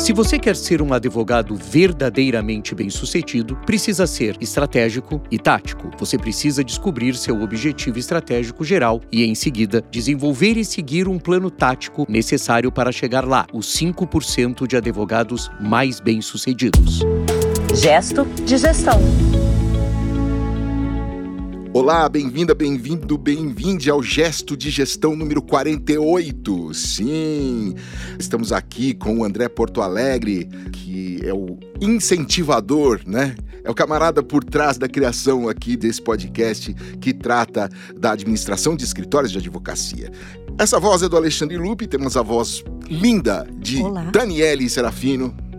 Se você quer ser um advogado verdadeiramente bem-sucedido, precisa ser estratégico e tático. Você precisa descobrir seu objetivo estratégico geral e, em seguida, desenvolver e seguir um plano tático necessário para chegar lá, os 5% de advogados mais bem-sucedidos. Gesto de gestão. Olá, bem-vinda, bem-vindo, bem-vinde ao Gesto de Gestão número 48. Sim, estamos aqui com o André Porto Alegre, que é o incentivador, né? É o camarada por trás da criação aqui desse podcast que trata da administração de escritórios de advocacia. Essa voz é do Alexandre Lupe, temos a voz linda de Olá. Daniele Serafino.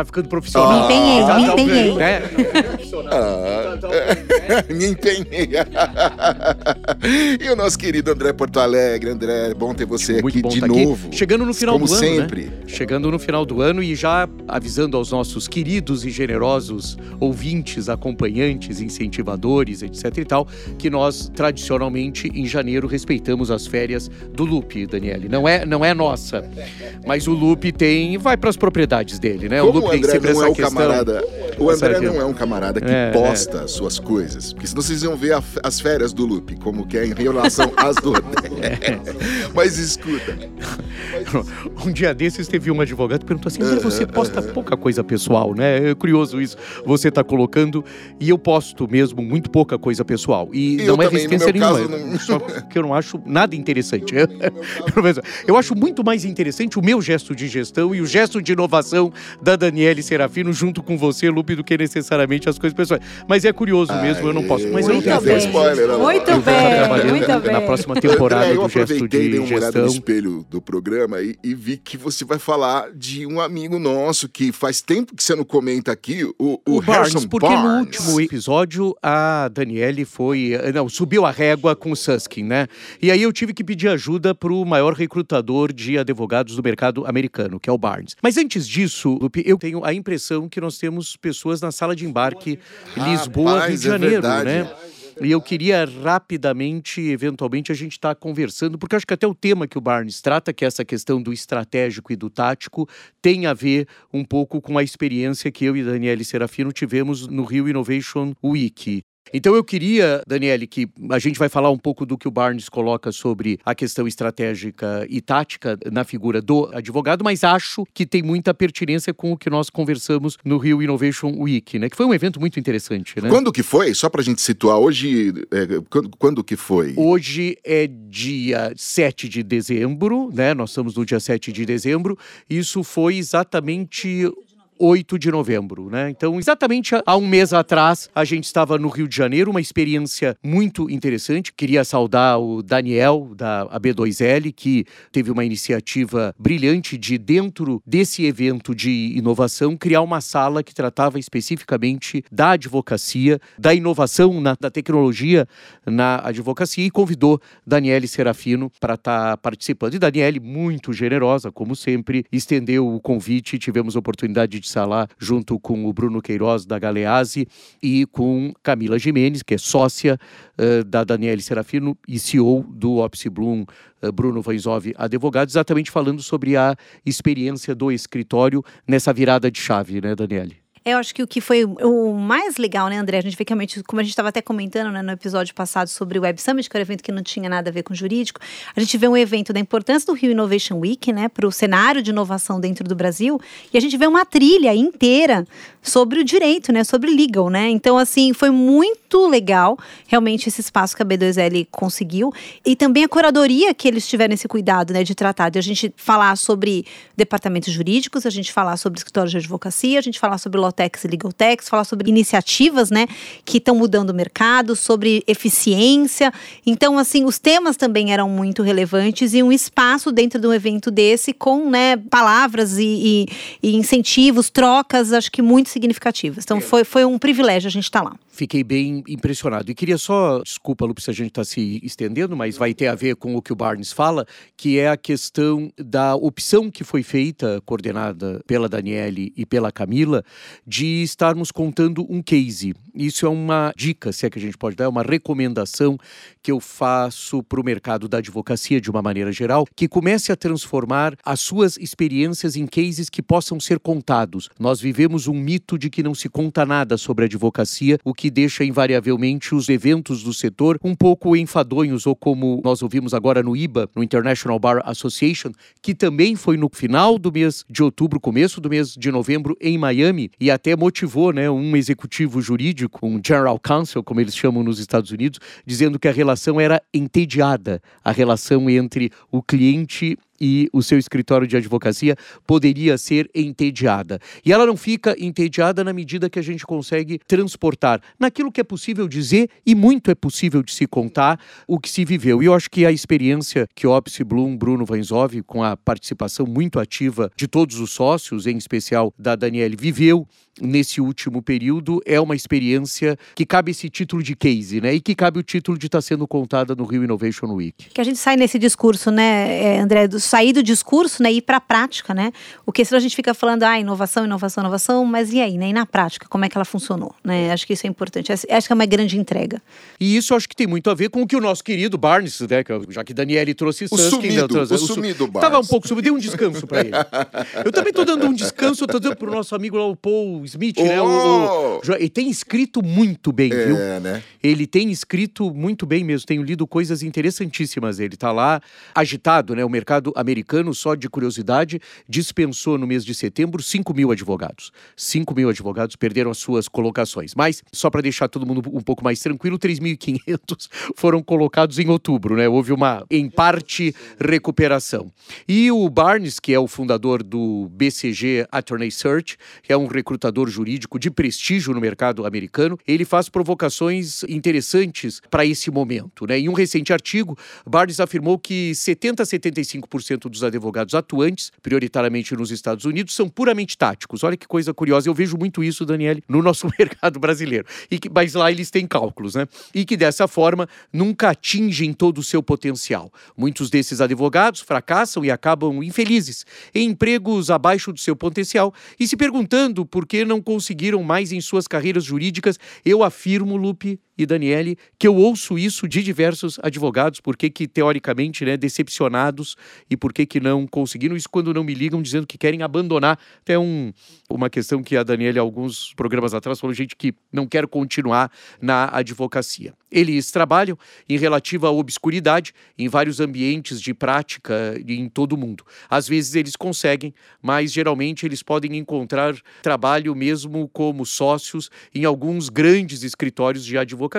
Tá ficando profissional. Me empenhei, Tá- me tá- empenhei. né? Ah, me empenhei. e o nosso querido André Porto Alegre. André, bom ter você Muito aqui bom de tá aqui. novo. Chegando no final Como do ano, sempre. né? Chegando no final do ano e já avisando aos nossos queridos e generosos ouvintes, acompanhantes, incentivadores, etc e tal, que nós tradicionalmente em janeiro respeitamos as férias do Lupe, Daniele. Não é, não é nossa, mas o Lupe tem, vai para as propriedades dele, né? Como o o Lupe tem André não essa é o questão. camarada. O Essa André não é um camarada que É, posta suas coisas. Porque senão vocês iam ver a- as férias do Lupe, como que é em relação às do André. Mas escuta. Um dia desses teve um advogado que perguntou assim: André, você posta pouca coisa pessoal, né? É curioso isso. Você tá colocando, e eu posto mesmo muito pouca coisa pessoal. E, E eu não é também, resistência nenhuma. não- Só que eu não acho nada interessante. Eu acho muito mais interessante o meu gesto de gestão e o gesto de inovação da Daniele Serafino junto com você, Lupe, do que necessariamente as coisas pessoais. Mas é curioso mesmo, eu não posso. Mas eu não tenho bem. spoiler. Muito Eu bem, muito bem. Na próxima temporada André, eu do gesto aproveitei, dei de uma olhada no gestão. espelho do programa e, e vi que você vai falar de um amigo nosso que faz tempo que você não comenta aqui, o, o, O Barnes, Harrison porque no Barnes. último episódio a Daniele foi. Não, subiu a régua com o Suskin, né? E aí eu tive que pedir ajuda pro maior recrutador de advogados do mercado americano, que é o Barnes. Mas antes disso, Lupe, eu tenho a impressão que nós temos pessoas na sala de embarque Lisboa, Rapaz, Rio de é Janeiro, verdade. né? E eu queria rapidamente, eventualmente, a gente estar conversando, porque acho que até o tema que o Barnes trata, que é essa questão do estratégico e do tático, tem a ver um pouco com a experiência que eu e Daniele Serafino tivemos no Rio Innovation Week. Então eu queria, Daniele, que a gente vai falar um pouco do que o Barnes coloca sobre a questão estratégica e tática na figura do advogado, mas acho que tem muita pertinência com o que nós conversamos no Rio Innovation Week, né? Que foi um evento muito interessante, né? Quando que foi? Só pra gente situar, hoje, é, quando, quando que foi? Hoje é dia 7 de dezembro, né? Nós estamos no dia 7 de dezembro. Isso foi exatamente 8 de novembro, né? Então, exatamente há um mês atrás, a gente estava no Rio de Janeiro, uma experiência muito interessante. Queria saudar o Daniel, da AB2L, que teve uma iniciativa brilhante de, dentro desse evento de inovação, criar uma sala que tratava especificamente da advocacia, da inovação, na, da tecnologia na advocacia e convidou Daniele Serafino para estar participando. E Daniele, muito generosa, como sempre, estendeu o convite. Tivemos a oportunidade de lá junto com o Bruno Queiroz, da Galeazzi, e com Camila Jimenez, que é sócia eh, da Daniele Serafino e CEO do Opsi Bloom, eh, Bruno Vanzov, advogado, exatamente falando sobre a experiência do escritório nessa virada de chave, né, Daniele? Eu acho que o que foi o mais legal, né, André? A gente vê que realmente, como a gente estava até comentando né, no episódio passado sobre o Web Summit, que era um evento que não tinha nada a ver com jurídico, a gente vê um evento da importância do Rio Innovation Week, né, para o cenário de inovação dentro do Brasil, e a gente vê uma trilha inteira sobre o direito, né, sobre legal, né? Então, assim, foi muito legal realmente esse espaço que a B2L conseguiu e também a curadoria que eles tiveram esse cuidado, né, de tratar, de a gente falar sobre departamentos jurídicos, a gente falar sobre escritórios de advocacia, a gente falar sobre Lotex e Legaltex, falar sobre iniciativas, né, que estão mudando o mercado, sobre eficiência. Então, assim, os temas também eram muito relevantes e um espaço dentro de um evento desse com, né, palavras e, e- e incentivos, trocas, acho que muito significativas. Então, foi, foi um privilégio a gente estar lá. Fiquei bem impressionado. E queria só, desculpa, Lupe, se a gente está se estendendo, mas vai ter a ver com o que o Barnes fala, que é a questão da opção que foi feita, coordenada pela Daniele e pela Camila, de estarmos contando um case. Isso é uma dica, se é que a gente pode dar, é uma recomendação que eu faço para o mercado da advocacia de uma maneira geral, que comece a transformar as suas experiências em cases que possam ser contados. Nós vivemos um mito de que não se conta nada sobre a advocacia, o que deixa invariavelmente os eventos do setor um pouco enfadonhos, ou como nós ouvimos agora no IBA, no International Bar Association, que também foi no final do mês de outubro, começo do mês de novembro, em Miami, e até motivou né, um executivo jurídico, um General Counsel, como eles chamam nos Estados Unidos, dizendo que a relação era entediada, a relação entre o cliente e o seu escritório de advocacia poderia ser entediada. E ela não fica entediada na medida que a gente consegue transportar naquilo que é possível dizer e muito é possível de se contar o que se viveu. E eu acho que a experiência que Opsi Bloom, Bruno Vanzov, com a participação muito ativa de todos os sócios, em especial da Daniele, viveu nesse último período é uma experiência que cabe esse título de case, né? E que cabe o título de estar tá sendo contada no Rio Innovation Week. Que a gente sai nesse discurso, né, é, André, do sair do discurso, né, e ir para a prática, né? O que senão a gente fica falando, ah, inovação, inovação, inovação, mas e aí, né? E na prática, como é que ela funcionou, né? Acho que isso é importante. Acho que é uma grande entrega. E isso acho que tem muito a ver com o que o nosso querido Barnes, né, já que Daniele trouxe o sumido, trouxe, o, o sumido Barnes. Tava um pouco sumido, dei um descanso para ele. Eu também tô dando um descanso, tô dando pro nosso amigo lá, o Paul Smith, oh! né? O, o, ele tem escrito muito bem, é, viu? Né? Ele tem escrito muito bem mesmo. Tenho lido coisas interessantíssimas. Ele está lá agitado, né? O mercado americano, só de curiosidade, dispensou no mês de setembro 5 mil advogados. 5 mil advogados perderam as suas colocações. Mas, só para deixar todo mundo um pouco mais tranquilo, 3.500 foram colocados em outubro, né? Houve uma, em parte, recuperação. E o Barnes, que é o fundador do BCG Attorney Search, que é um recrutador jurídico de prestígio no mercado americano, ele faz provocações interessantes para esse momento. Né? Em um recente artigo, Barnes afirmou que 70 a 75% dos advogados atuantes, prioritariamente nos Estados Unidos, são puramente táticos. Olha que coisa curiosa, eu vejo muito isso, Daniele, no nosso mercado brasileiro. E que, mas lá eles têm cálculos, né? E que dessa forma nunca atingem todo o seu potencial. Muitos desses advogados fracassam e acabam infelizes, em empregos abaixo do seu potencial e se perguntando por que não conseguiram mais em suas carreiras jurídicas. Eu afirmo, Lupe, e Daniele, que eu ouço isso de diversos advogados, porque que teoricamente, né, decepcionados e por que não conseguiram isso quando não me ligam dizendo que querem abandonar. Até um, uma questão que a Daniele, alguns programas atrás, falou, gente que não quer continuar na advocacia. Eles trabalham em relativa obscuridade em vários ambientes de prática em todo o mundo. Às vezes eles conseguem, mas geralmente eles podem encontrar trabalho mesmo como sócios em alguns grandes escritórios de advocacia,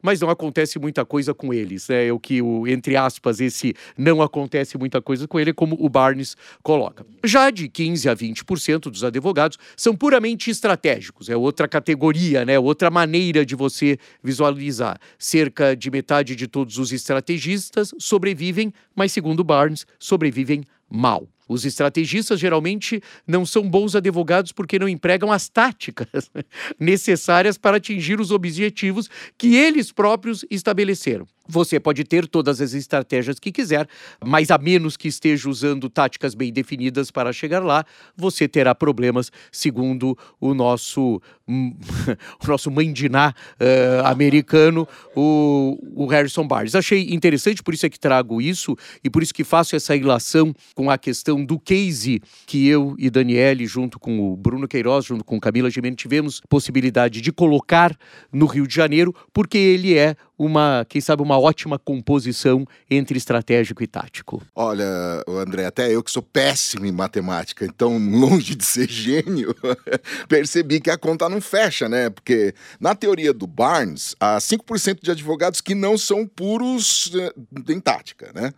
mas não acontece muita coisa com eles. É o que, o, entre aspas, esse não acontece muita coisa com ele, é como o Barnes coloca. Já de 15 a 20% dos advogados são puramente estratégicos, é outra categoria, né? outra maneira de você visualizar cerca de metade de todos os estrategistas sobrevivem, mas, segundo Barnes, sobrevivem mal. Os estrategistas geralmente não são bons advogados porque não empregam as táticas necessárias para atingir os objetivos que eles próprios estabeleceram. Você pode ter todas as estratégias que quiser, mas a menos que esteja usando táticas bem definidas para chegar lá, você terá problemas, segundo o nosso, o nosso mandiná uh, americano, o, o Harrison Barnes. Achei interessante, por isso é que trago isso e por isso que faço essa ilação com a questão do case que eu e Daniele, junto com o Bruno Queiroz, junto com Camila Gemini, tivemos possibilidade de colocar no Rio de Janeiro, porque ele é uma, quem sabe, uma ótima composição entre estratégico e tático. Olha, André, até eu que sou péssimo em matemática, então longe de ser gênio, percebi que a conta não fecha, né? Porque na teoria do Barnes, há 5% de advogados que não são puros eh, em tática, né?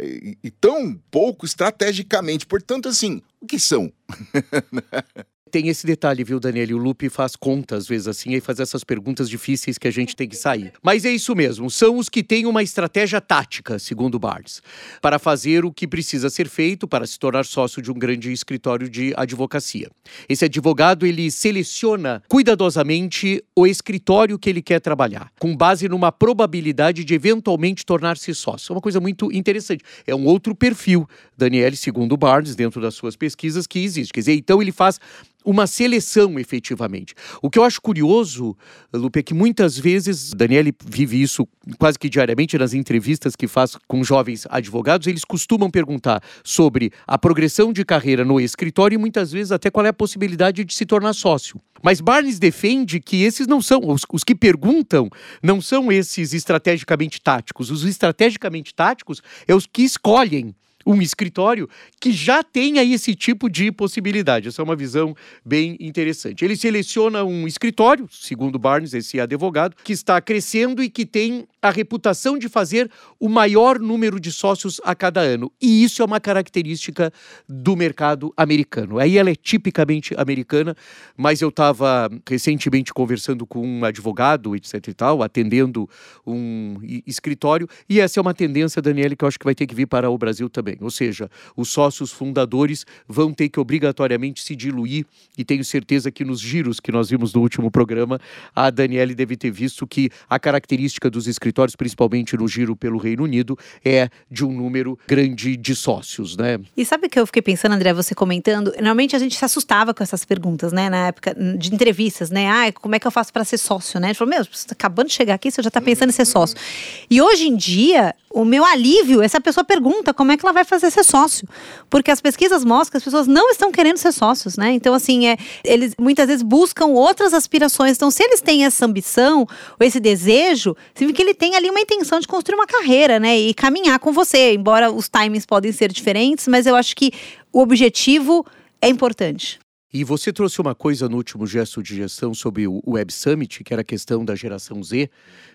E, e tão pouco estrategicamente. Portanto, assim, o que são? tem esse detalhe, viu, Daniel? O Lupe faz conta, às vezes, assim, e faz essas perguntas difíceis que a gente tem que sair. Mas é isso mesmo, são os que têm uma estratégia tática, segundo Barnes, para fazer o que precisa ser feito para se tornar sócio de um grande escritório de advocacia. Esse advogado, ele seleciona cuidadosamente o escritório que ele quer trabalhar, com base numa probabilidade de eventualmente tornar-se sócio. É uma coisa muito interessante. É um outro perfil, Daniel, segundo Barnes, dentro das suas pesquisas, que existe. Quer dizer, então ele faz uma seleção efetivamente. O que eu acho curioso, Lupe, é que muitas vezes, Daniele vive isso quase que diariamente nas entrevistas que faz com jovens advogados, eles costumam perguntar sobre a progressão de carreira no escritório e muitas vezes até qual é a possibilidade de se tornar sócio. Mas Barnes defende que esses não são, os, os que perguntam, não são esses estrategicamente táticos. Os estrategicamente táticos é os que escolhem um escritório que já tenha esse tipo de possibilidade. Essa é uma visão bem interessante. Ele seleciona um escritório, segundo Barnes, esse advogado, que está crescendo e que tem a reputação de fazer o maior número de sócios a cada ano. E isso é uma característica do mercado americano. Aí ela é tipicamente americana, mas eu estava recentemente conversando com um advogado, etc e tal, atendendo um escritório, e essa é uma tendência, Daniele, que eu acho que vai ter que vir para o Brasil também. Ou seja, os sócios fundadores vão ter que obrigatoriamente se diluir e tenho certeza que nos giros que nós vimos no último programa, a Daniele deve ter visto que a característica dos escritórios, principalmente no giro pelo Reino Unido, é de um número grande de sócios, né? E sabe o que eu fiquei pensando, André, você comentando? Normalmente a gente se assustava com essas perguntas, né, na época de entrevistas, né? Ah, como é que eu faço para ser sócio, né? A gente falou, meu, você está acabando de chegar aqui, você já está pensando em ser sócio. E hoje em dia, o meu alívio, essa pessoa pergunta como é que ela vai fazer ser sócio. Porque as pesquisas mostram que as pessoas não estão querendo ser sócios, né? Então, assim, é, eles muitas vezes buscam outras aspirações. Então, se eles têm essa ambição ou esse desejo, significa que ele tem ali uma intenção de construir uma carreira, né? E caminhar com você. Embora os timings podem ser diferentes, mas eu acho que o objetivo é importante. E você trouxe uma coisa no último gesto de gestão sobre o Web Summit, que era a questão da geração Z.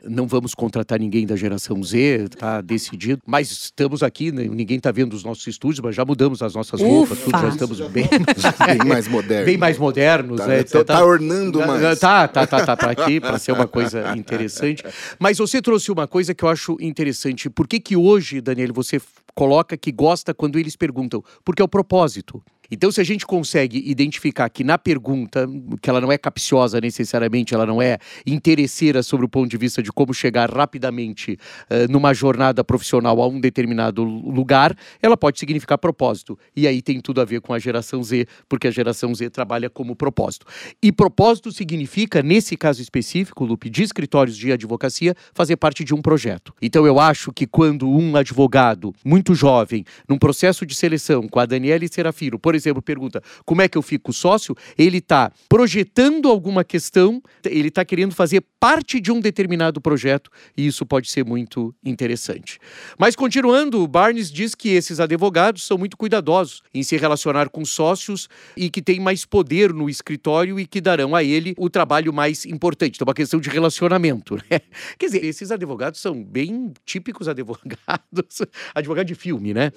Não vamos contratar ninguém da geração Z, está decidido. Mas estamos aqui, né? ninguém está vendo os nossos estúdios, mas já mudamos as nossas roupas, tudo, já estamos bem, bem mais modernos. Bem mais modernos. Tá, né? tá, tá ornando mais. Tá, tá, tá, tá para aqui, para ser uma coisa interessante. Mas você trouxe uma coisa que eu acho interessante. Por que que hoje, Daniel, você coloca que gosta quando eles perguntam? Porque é o propósito. Então, se a gente consegue identificar que na pergunta, que ela não é capciosa necessariamente, ela não é interesseira sobre o ponto de vista de como chegar rapidamente uh, numa jornada profissional a um determinado lugar, ela pode significar propósito. E aí tem tudo a ver com a geração Z, porque a geração Z trabalha como propósito. E propósito significa, nesse caso específico, Lupe, de escritórios de advocacia, fazer parte de um projeto. Então, eu acho que quando um advogado muito jovem, num processo de seleção com a Daniela Serafino, por exemplo, pergunta como é que eu fico sócio, ele está projetando alguma questão, ele está querendo fazer parte de um determinado projeto e isso pode ser muito interessante. Mas continuando, Barnes diz que esses advogados são muito cuidadosos em se relacionar com sócios e que têm mais poder no escritório e que darão a ele o trabalho mais importante. Então, é uma questão de relacionamento. Né? Quer dizer, esses advogados são bem típicos advogados, advogado de filme, né?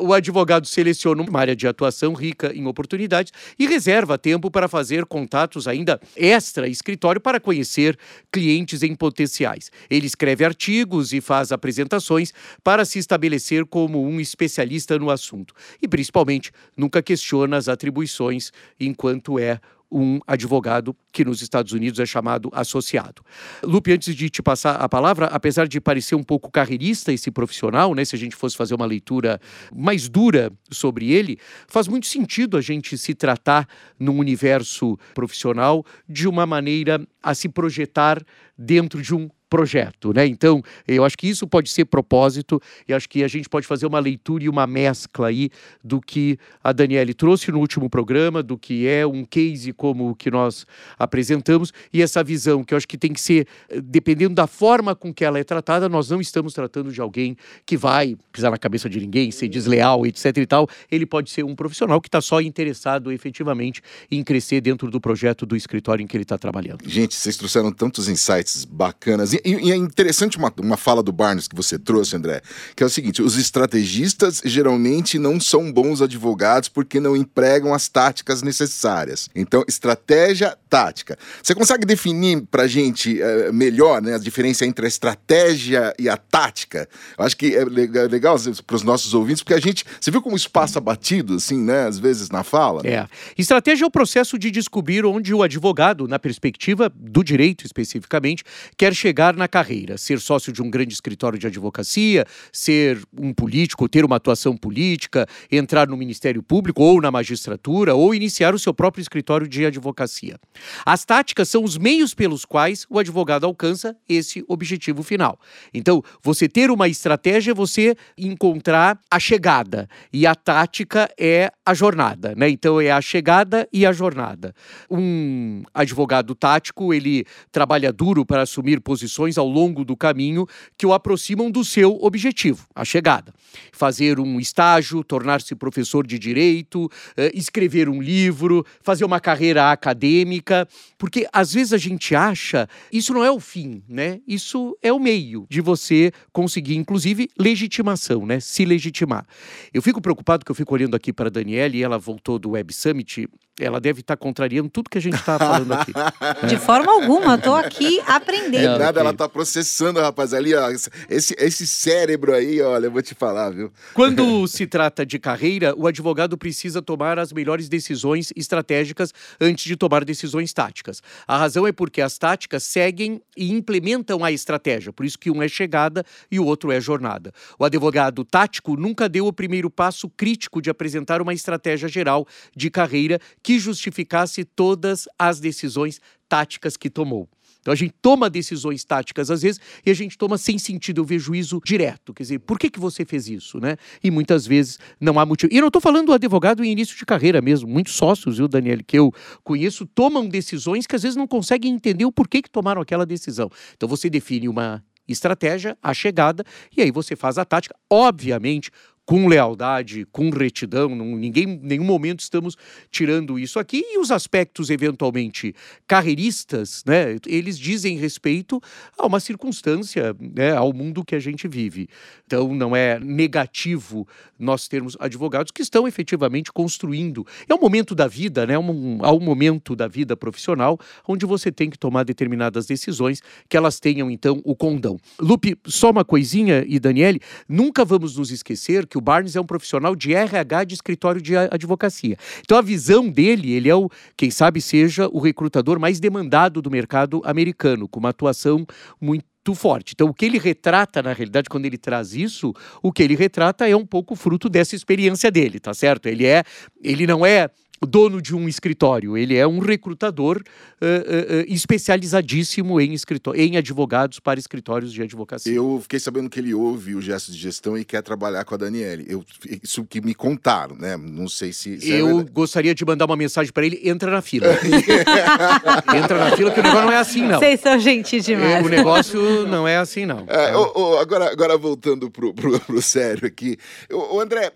Uh, o advogado seleciona uma área de atuação atuação rica em oportunidades e reserva tempo para fazer contatos ainda extra escritório para conhecer clientes em potenciais. Ele escreve artigos e faz apresentações para se estabelecer como um especialista no assunto e principalmente nunca questiona as atribuições enquanto é um advogado que nos Estados Unidos é chamado associado. Lupe, antes de te passar a palavra, apesar de parecer um pouco carreirista esse profissional, né, se a gente fosse fazer uma leitura mais dura sobre ele, faz muito sentido a gente se tratar num universo profissional de uma maneira a se projetar dentro de um projeto, né? Então, eu acho que isso pode ser propósito e acho que a gente pode fazer uma leitura e uma mescla aí do que a Daniele trouxe no último programa, do que é um case como o que nós apresentamos e essa visão que eu acho que tem que ser, dependendo da forma com que ela é tratada, nós não estamos tratando de alguém que vai pisar na cabeça de ninguém, ser desleal, etc e tal. Ele pode ser um profissional que está só interessado efetivamente em crescer dentro do projeto do escritório em que ele está trabalhando. Gente, vocês trouxeram tantos insights bacanas. E, é interessante uma, uma fala do Barnes que você trouxe, André, que é o seguinte: os estrategistas geralmente não são bons advogados porque não empregam as táticas necessárias. Então, estratégia, tática. Você consegue definir pra gente uh, melhor né, a diferença entre a estratégia e a tática? Eu acho que é legal para os nossos ouvintes, porque a gente. Você viu como isso passa batido, assim, né? Às vezes na fala? É. Estratégia é o processo de descobrir onde o advogado, na perspectiva do direito especificamente, quer chegar na carreira. Ser sócio de um grande escritório de advocacia, ser um político, ter uma atuação política, entrar no Ministério Público ou na magistratura, ou iniciar o seu próprio escritório de advocacia. As táticas são os meios pelos quais o advogado alcança esse objetivo final. Então, você ter uma estratégia é você encontrar a chegada e a tática é a jornada, né? Então é a chegada e a jornada. Um advogado tático, ele trabalha duro para assumir posições ao longo do caminho que o aproximam do seu objetivo, a chegada. Fazer um estágio, tornar-se professor de direito, eh, escrever um livro, fazer uma carreira acadêmica, porque às vezes a gente acha isso não é o fim, né? Isso é o meio de você conseguir, inclusive, legitimação, né? Se legitimar. Eu fico preocupado que eu fico olhando aqui para a Daniela e ela voltou do Web Summit ela deve estar tá contrariando tudo que a gente está falando aqui. De forma alguma, estou aqui aprendendo. É nada, ela está processando, rapaz, ali, ó, esse, esse cérebro aí, olha, eu vou te falar, viu? Quando se trata de carreira, o advogado precisa tomar as melhores decisões estratégicas antes de tomar decisões táticas. A razão é porque as táticas seguem e implementam a estratégia, por isso que um é chegada e o outro é jornada. O advogado tático nunca deu o primeiro passo crítico de apresentar uma estratégia geral de carreira que justificasse todas as decisões táticas que tomou. Então a gente toma decisões táticas às vezes e a gente toma sem sentido, eu vejo juízo direto. Quer dizer, por que, que você fez isso, né? E muitas vezes não há motivo. E eu não estou falando do advogado em início de carreira mesmo. Muitos sócios, viu, Daniel, que eu conheço, tomam decisões que às vezes não conseguem entender o porquê que tomaram aquela decisão. Então você define uma estratégia, a chegada, e aí você faz a tática. Obviamente, com lealdade, com retidão, não, ninguém, nenhum momento estamos tirando isso aqui. E os aspectos eventualmente carreiristas, né, eles dizem respeito a uma circunstância, né, ao mundo que a gente vive. Então não é negativo nós termos advogados que estão efetivamente construindo. É um momento da vida, né, um, há um momento da vida profissional onde você tem que tomar determinadas decisões que elas tenham então o condão. Lupe, só uma coisinha e Daniele, nunca vamos nos esquecer que o Barnes é um profissional de RH de escritório de advocacia. Então a visão dele, ele é o, quem sabe seja o recrutador mais demandado do mercado americano, com uma atuação muito forte. Então, o que ele retrata, na realidade, quando ele traz isso, o que ele retrata é um pouco fruto dessa experiência dele, tá certo? Ele é, ele não é dono de um escritório, ele é um recrutador uh, uh, especializadíssimo em, em advogados para escritórios de advocacia. Eu fiquei sabendo que ele ouve o gesto de gestão e quer trabalhar com a Daniele. Eu, isso que me contaram, né? Não sei se. se é eu é gostaria de mandar uma mensagem para ele: entra na fila. entra na fila, que o negócio não é assim, não. Vocês são gentis demais. É, o negócio não é assim, não. É, oh, oh, agora, agora voltando pro, pro, pro sério aqui. Ô, André,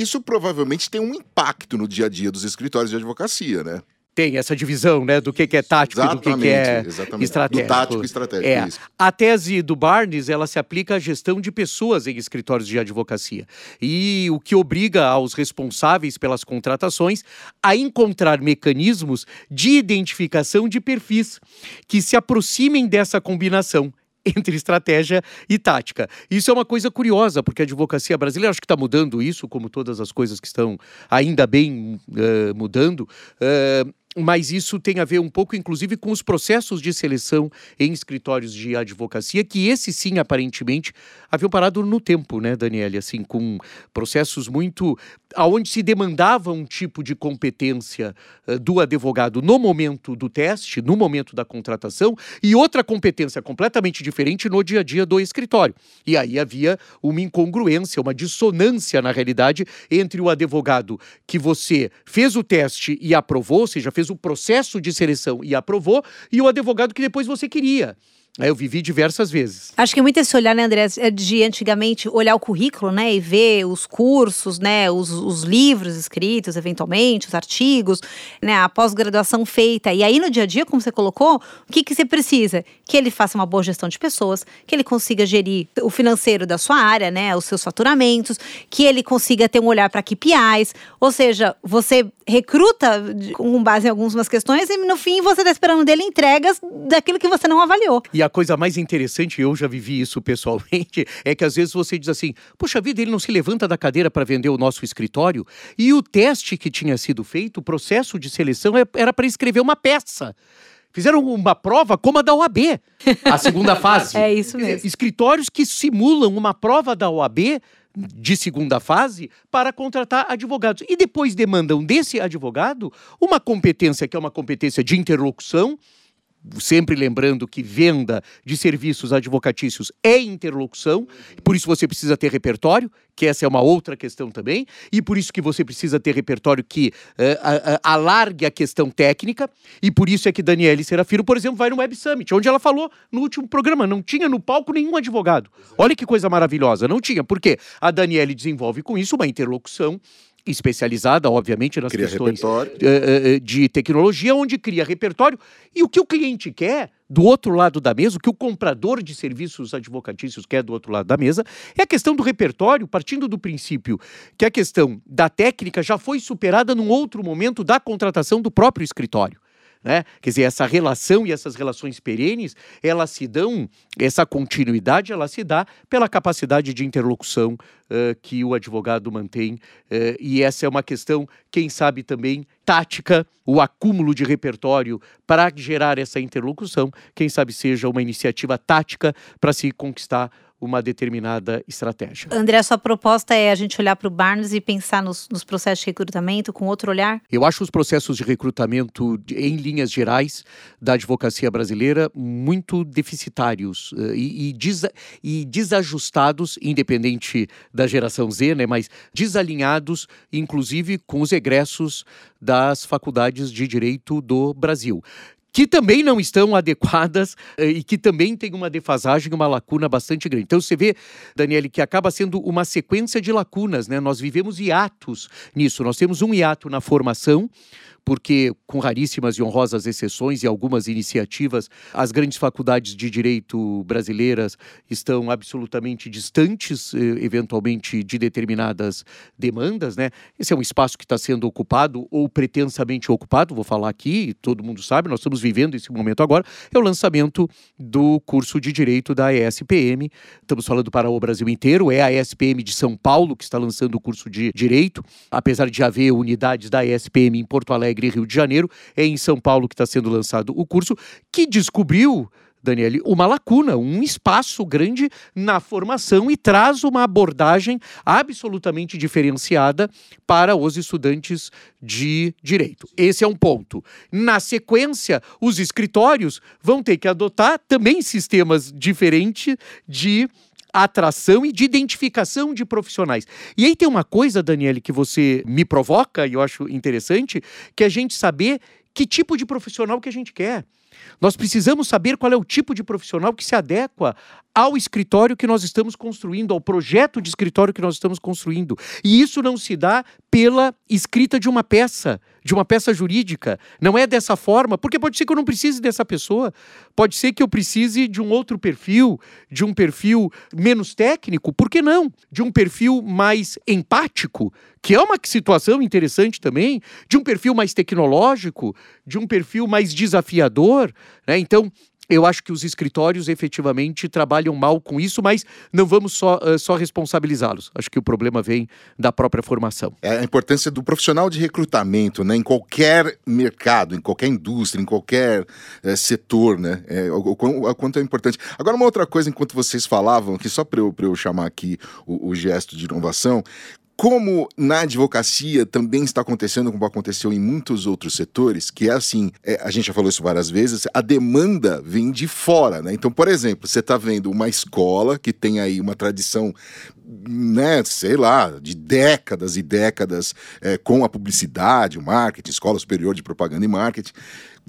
isso provavelmente tem um impacto no dia a dia dos escritórios de advocacia, né? Tem essa divisão, né, do que, que é tático exatamente, e do que, que é exatamente. estratégico. Do tático e estratégico. É. A tese do Barnes, ela se aplica à gestão de pessoas em escritórios de advocacia. E o que obriga aos responsáveis pelas contratações a encontrar mecanismos de identificação de perfis que se aproximem dessa combinação entre estratégia e tática. Isso é uma coisa curiosa, porque a advocacia brasileira, acho que está mudando isso, como todas as coisas que estão ainda bem uh, mudando. Uh, mas isso tem a ver um pouco, inclusive, com os processos de seleção em escritórios de advocacia, que esse sim, aparentemente, haviam parado no tempo, né, Daniele? Assim, com processos muito. aonde se demandava um tipo de competência uh, do advogado no momento do teste, no momento da contratação, e outra competência completamente diferente no dia a dia do escritório. E aí havia uma incongruência, uma dissonância, na realidade, entre o advogado que você fez o teste e aprovou, ou seja, fez o processo de seleção e aprovou, e o advogado que depois você queria. Eu vivi diversas vezes. Acho que muito esse olhar, né, André, é de antigamente olhar o currículo, né, e ver os cursos, né, os, os livros escritos, eventualmente, os artigos, né, a pós-graduação feita. E aí, no dia a dia, como você colocou, o que, que você precisa? Que ele faça uma boa gestão de pessoas, que ele consiga gerir o financeiro da sua área, né, os seus faturamentos, que ele consiga ter um olhar para KPIs, ou seja, você recruta com base em algumas questões e no fim você está esperando dele entregas daquilo que você não avaliou. E a coisa mais interessante, eu já vivi isso pessoalmente, é que às vezes você diz assim: puxa vida, ele não se levanta da cadeira para vender o nosso escritório. E o teste que tinha sido feito, o processo de seleção é, era para escrever uma peça. Fizeram uma prova como a da OAB, a segunda fase. é isso mesmo. Escritórios que simulam uma prova da OAB de segunda fase para contratar advogados. E depois demandam desse advogado uma competência que é uma competência de interlocução, sempre lembrando que venda de serviços advocatícios é interlocução, por isso você precisa ter repertório, que essa é uma outra questão também, e por isso que você precisa ter repertório que uh, uh, alargue a questão técnica, e por isso é que Daniele Serafiro, por exemplo, vai no Web Summit, onde ela falou no último programa, não tinha no palco nenhum advogado. Olha que coisa maravilhosa, não tinha, porque a Daniele desenvolve com isso uma interlocução especializada, obviamente, nas Cria questões repertório. eh, eh, de tecnologia, onde cria repertório. E o que o cliente quer, do outro lado da mesa, o que o comprador de serviços advocatícios quer do outro lado da mesa, é a questão do repertório, partindo do princípio que a questão da técnica já foi superada num outro momento da contratação do próprio escritório. Né? Quer dizer, essa relação e essas relações perenes, elas se dão, essa continuidade, ela se dá pela capacidade de interlocução uh, que o advogado mantém. Uh, e essa é uma questão, quem sabe também, tática, o acúmulo de repertório para gerar essa interlocução, quem sabe seja uma iniciativa tática para se conquistar uma determinada estratégia. André, a sua proposta é a gente olhar para o Barnes e pensar nos, nos, processos de recrutamento com outro olhar? Eu acho os processos de recrutamento, em linhas gerais, da advocacia brasileira muito deficitários uh, e, e, desa e, desajustados, independente da geração Z, né, mas desalinhados, inclusive, com os egressos das faculdades de direito do Brasil que também não estão adequadas eh, e que também tem uma defasagem, uma lacuna bastante grande. Então você vê, Daniele, que acaba sendo uma sequência de lacunas, né? Nós vivemos hiatos nisso. Nós temos um hiato na formação, porque, com raríssimas e honrosas exceções e algumas iniciativas, as grandes faculdades de direito brasileiras estão absolutamente distantes, eh, eventualmente, de determinadas demandas. Né? Esse é um espaço que está sendo ocupado ou pretensamente ocupado, vou falar aqui, todo mundo sabe, nós estamos vivendo esse momento agora, é o lançamento do curso de direito da ESPM. Estamos falando para o Brasil inteiro, é a ESPM de São Paulo que está lançando o curso de direito, apesar de haver unidades da ESPM em Porto Alegre Alegre, Rio de Janeiro. É em São Paulo que está sendo lançado o curso, que descobriu. Daniele, uma lacuna, um espaço grande na formação e traz uma abordagem absolutamente diferenciada para os estudantes de direito. Esse é um ponto. Na sequência, os escritórios vão ter que adotar também sistemas diferentes de atração e de identificação de profissionais. E aí tem uma coisa, Daniele, que você me provoca e eu acho interessante, que é a gente saber que tipo de profissional que a gente quer. Nós precisamos saber qual é o tipo de profissional que se adequa ao escritório que nós estamos construindo, ao projeto de escritório que nós estamos construindo. E isso não se dá pela escrita de uma peça, de uma peça jurídica. Não é dessa forma, porque pode ser que eu não precise dessa pessoa, pode ser que eu precise de um outro perfil, de um perfil menos técnico, por que não? De um perfil mais empático, que é uma situação interessante também, de um perfil mais tecnológico, de um perfil mais desafiador. Né? Então, eu acho que os escritórios efetivamente trabalham mal com isso, mas não vamos só, uh, só responsabilizá-los. Acho que o problema vem da própria formação. É a importância do profissional de recrutamento, né? Em qualquer mercado, em qualquer indústria, em qualquer é, setor, né? É, o, o, o, quanto é importante. Agora, uma outra coisa, enquanto vocês falavam, que só para eu, eu chamar aqui o, o gesto de inovação, como na advocacia também está acontecendo, como aconteceu em muitos outros setores, que é assim, é, a gente já falou isso várias vezes, a demanda vem de fora, né? Então, por exemplo, você está vendo uma escola que tem aí uma tradição né, sei lá, de décadas e décadas é, com a publicidade, o marketing, escola superior de propaganda e marketing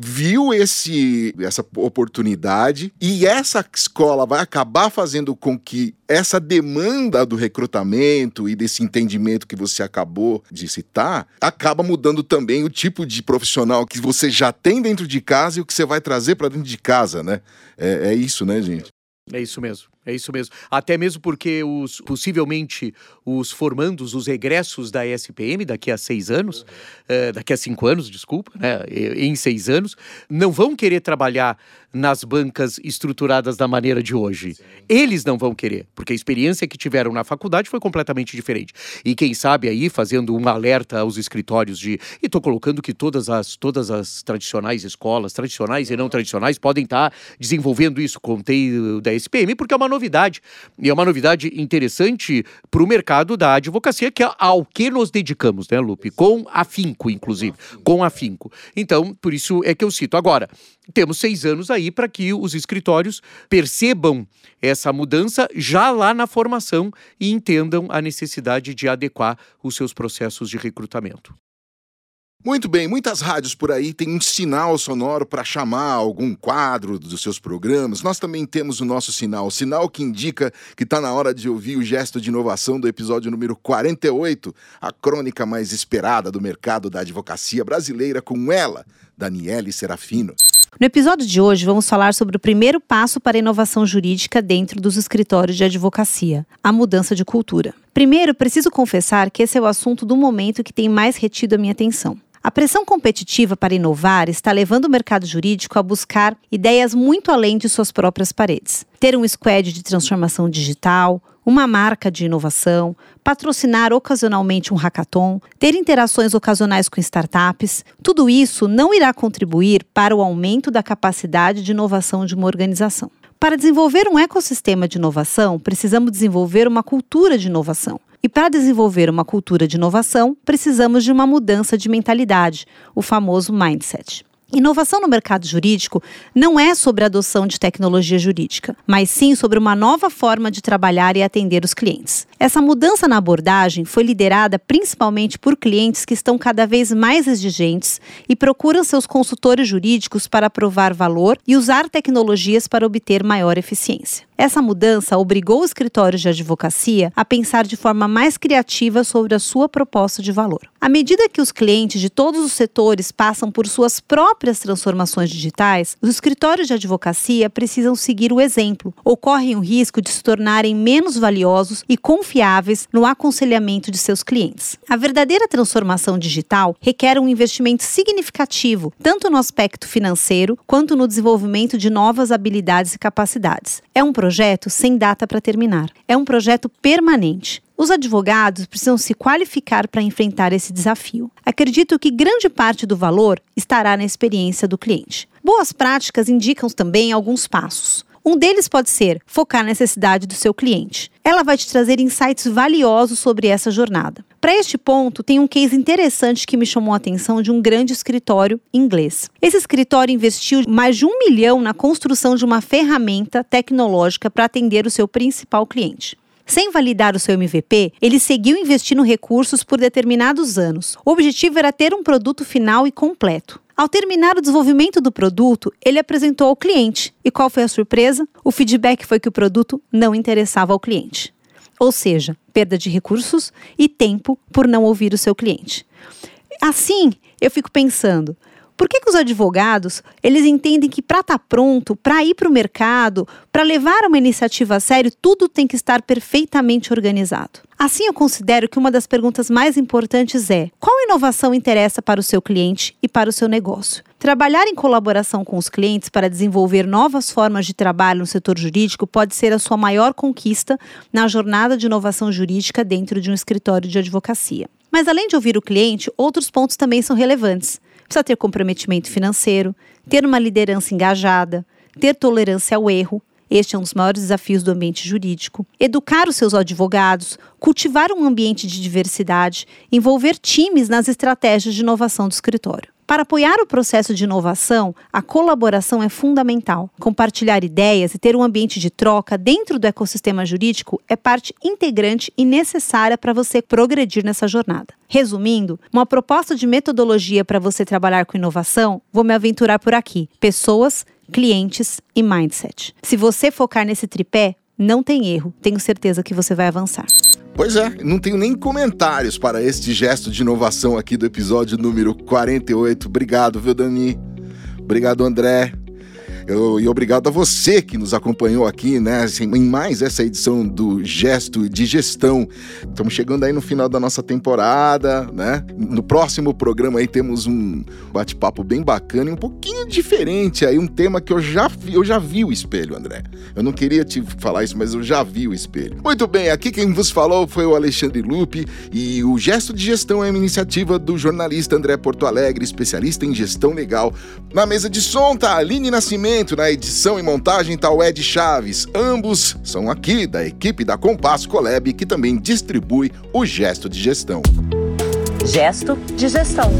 viu esse, essa oportunidade e essa escola vai acabar fazendo com que essa demanda do recrutamento e desse entendimento que você acabou de citar acaba mudando também o tipo de profissional que você já tem dentro de casa e o que você vai trazer para dentro de casa, né? É, é isso, né, gente? É isso mesmo. É isso mesmo. Até mesmo porque os possivelmente os formandos, os egressos da SPM daqui a seis anos, uh, daqui a cinco anos, desculpa, né, em seis anos, não vão querer trabalhar nas bancas estruturadas da maneira de hoje. Sim. Eles não vão querer, porque a experiência que tiveram na faculdade foi completamente diferente. E quem sabe aí, fazendo um alerta aos escritórios de. E estou colocando que todas as, todas as tradicionais escolas, tradicionais e não tradicionais, podem estar tá desenvolvendo isso. Contei da SPM, porque é uma novidade. E é uma novidade interessante para o mercado da advocacia, que é ao que nos dedicamos, né, Lupe? Com afinco, inclusive. Com afinco. Então, por isso é que eu cito. Agora, temos seis anos aí para que os escritórios percebam essa mudança já lá na formação e entendam a necessidade de adequar os seus processos de recrutamento. Muito bem, muitas rádios por aí têm um sinal sonoro para chamar algum quadro dos seus programas. Nós também temos o nosso sinal, o sinal que indica que está na hora de ouvir o gesto de inovação do episódio número 48, a crônica mais esperada do mercado da advocacia brasileira com ela, Daniele Serafino. No episódio de hoje, vamos falar sobre o primeiro passo para a inovação jurídica dentro dos escritórios de advocacia, a mudança de cultura. Primeiro, preciso confessar que esse é o assunto do momento que tem mais retido a minha atenção. A pressão competitiva para inovar está levando o mercado jurídico a buscar ideias muito além de suas próprias paredes. Ter um squad de transformação digital, uma marca de inovação, patrocinar ocasionalmente um hackathon, ter interações ocasionais com startups, tudo isso não irá contribuir para o aumento da capacidade de inovação de uma organização. Para desenvolver um ecossistema de inovação, precisamos desenvolver uma cultura de inovação. E para desenvolver uma cultura de inovação, precisamos de uma mudança de mentalidade, o famoso mindset. Inovação no mercado jurídico não é sobre a adoção de tecnologia jurídica, mas sim sobre uma nova forma de trabalhar e atender os clientes. Essa mudança na abordagem foi liderada principalmente por clientes que estão cada vez mais exigentes e procuram seus consultores jurídicos para provar valor e usar tecnologias para obter maior eficiência. Essa mudança obrigou os escritórios de advocacia a pensar de forma mais criativa sobre a sua proposta de valor. À medida que os clientes de todos os setores passam por suas próprias transformações digitais, os escritórios de advocacia precisam seguir o exemplo ou correm o risco de se tornarem menos valiosos e confiáveis no aconselhamento de seus clientes. A verdadeira transformação digital requer um investimento significativo, tanto no aspecto financeiro quanto no desenvolvimento de novas habilidades e capacidades. É um projeto sem data para terminar. É um projeto permanente. Os advogados precisam se qualificar para enfrentar esse desafio. Acredito que grande parte do valor estará na experiência do cliente. Boas práticas indicam também alguns passos. Um deles pode ser focar na necessidade do seu cliente. Ela vai te trazer insights valiosos sobre essa jornada. Para este ponto, tem um case interessante que me chamou a atenção de um grande escritório inglês. Esse escritório investiu mais de um milhão na construção de uma ferramenta tecnológica para atender o seu principal cliente. Sem validar o seu MVP, ele seguiu investindo recursos por determinados anos. O objetivo era ter um produto final e completo. Ao terminar o desenvolvimento do produto, ele apresentou ao cliente. E qual foi a surpresa? O feedback foi que o produto não interessava ao cliente. Ou seja, perda de recursos e tempo por não ouvir o seu cliente. Assim, eu fico pensando, por que, que os advogados eles entendem que para estar tá pronto, para ir para o mercado, para levar uma iniciativa a sério, tudo tem que estar perfeitamente organizado? Assim, eu considero que uma das perguntas mais importantes é: qual inovação interessa para o seu cliente e para o seu negócio? Trabalhar em colaboração com os clientes para desenvolver novas formas de trabalho no setor jurídico pode ser a sua maior conquista na jornada de inovação jurídica dentro de um escritório de advocacia. Mas além de ouvir o cliente, outros pontos também são relevantes. Precisa ter comprometimento financeiro, ter uma liderança engajada, ter tolerância ao erro. Este é um dos maiores desafios do ambiente jurídico. Educar os seus advogados, cultivar um ambiente de diversidade, envolver times nas estratégias de inovação do escritório. Para apoiar o processo de inovação, a colaboração é fundamental. Compartilhar ideias e ter um ambiente de troca dentro do ecossistema jurídico é parte integrante e necessária para você progredir nessa jornada. Resumindo, uma proposta de metodologia para você trabalhar com inovação, vou me aventurar por aqui: pessoas, clientes e mindset. Se você focar nesse tripé, não tem erro, tenho certeza que você vai avançar. Pois é, não tenho nem comentários para este gesto de inovação aqui do episódio número 48. Obrigado, viu, Dani? Obrigado, André. Eu, e obrigado a você que nos acompanhou aqui, né, assim, em mais essa edição do Gesto de Gestão. Estamos chegando aí no final da nossa temporada, né? No próximo programa aí temos um bate-papo bem bacana e um pouquinho diferente aí, um tema que eu já vi, eu já vi o espelho, André. Eu não queria te falar isso, mas eu já vi o espelho. Muito bem, aqui quem vos falou foi o Alexandre Lupe e o Gesto de Gestão é uma iniciativa do jornalista André Porto Alegre, especialista em gestão legal. Na mesa de som tá Aline Nascimento na edição e montagem o Ed Chaves. Ambos são aqui da equipe da Compasso Colab, que também distribui o Gesto de Gestão. Gesto de Gestão.